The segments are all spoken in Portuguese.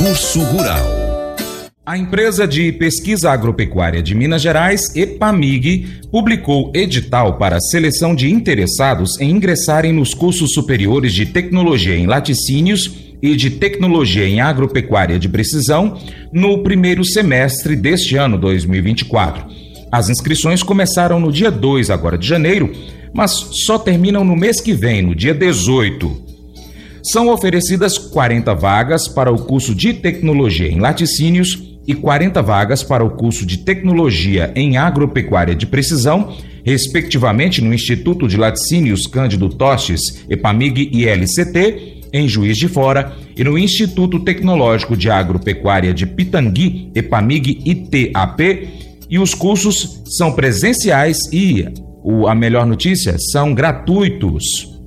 Concurso Rural. A empresa de pesquisa agropecuária de Minas Gerais, EPAMIG, publicou edital para seleção de interessados em ingressarem nos cursos superiores de tecnologia em laticínios e de tecnologia em agropecuária de precisão no primeiro semestre deste ano 2024. As inscrições começaram no dia 2 agora de janeiro, mas só terminam no mês que vem, no dia 18. São oferecidas 40 vagas para o curso de tecnologia em laticínios e 40 vagas para o curso de Tecnologia em Agropecuária de Precisão, respectivamente no Instituto de Laticínios Cândido Tostes, EPAMIG e LCT, em Juiz de Fora, e no Instituto Tecnológico de Agropecuária de Pitangui, EPAMIG ITAP, e os cursos são presenciais e, a melhor notícia, são gratuitos.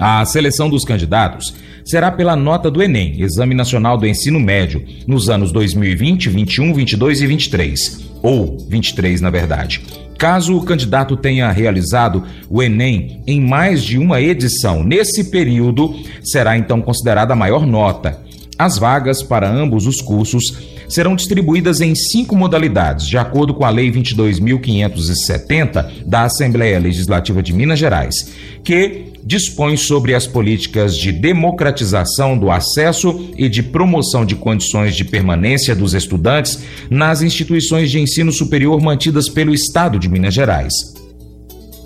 A seleção dos candidatos será pela nota do Enem, Exame Nacional do Ensino Médio, nos anos 2020, 21, 22 e 23, ou 23 na verdade. Caso o candidato tenha realizado o Enem em mais de uma edição nesse período, será então considerada a maior nota. As vagas para ambos os cursos serão distribuídas em cinco modalidades, de acordo com a Lei 22.570 da Assembleia Legislativa de Minas Gerais, que dispõe sobre as políticas de democratização do acesso e de promoção de condições de permanência dos estudantes nas instituições de ensino superior mantidas pelo Estado de Minas Gerais.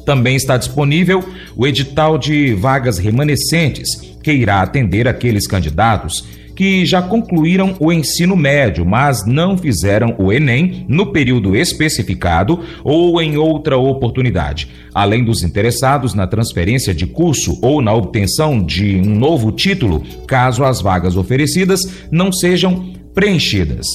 Também está disponível o edital de vagas remanescentes, que irá atender aqueles candidatos que já concluíram o ensino médio, mas não fizeram o Enem no período especificado ou em outra oportunidade, além dos interessados na transferência de curso ou na obtenção de um novo título, caso as vagas oferecidas não sejam preenchidas.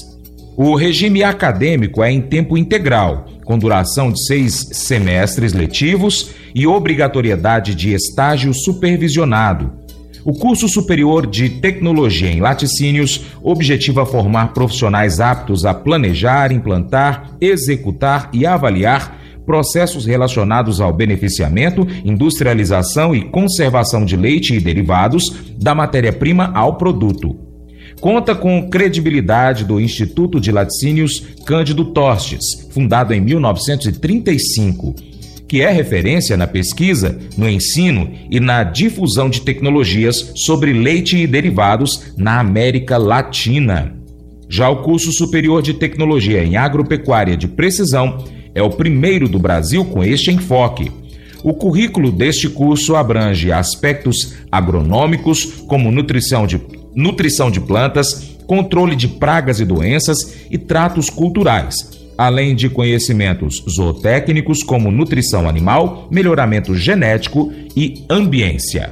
O regime acadêmico é em tempo integral, com duração de seis semestres letivos e obrigatoriedade de estágio supervisionado, o curso superior de tecnologia em laticínios objetiva formar profissionais aptos a planejar, implantar, executar e avaliar processos relacionados ao beneficiamento, industrialização e conservação de leite e derivados, da matéria-prima ao produto. Conta com credibilidade do Instituto de Laticínios Cândido Tostes, fundado em 1935 que é referência na pesquisa, no ensino e na difusão de tecnologias sobre leite e derivados na América Latina. Já o curso superior de tecnologia em agropecuária de precisão é o primeiro do Brasil com este enfoque. O currículo deste curso abrange aspectos agronômicos, como nutrição de, nutrição de plantas, controle de pragas e doenças e tratos culturais, além de conhecimentos zootécnicos como nutrição animal, melhoramento genético e ambiência.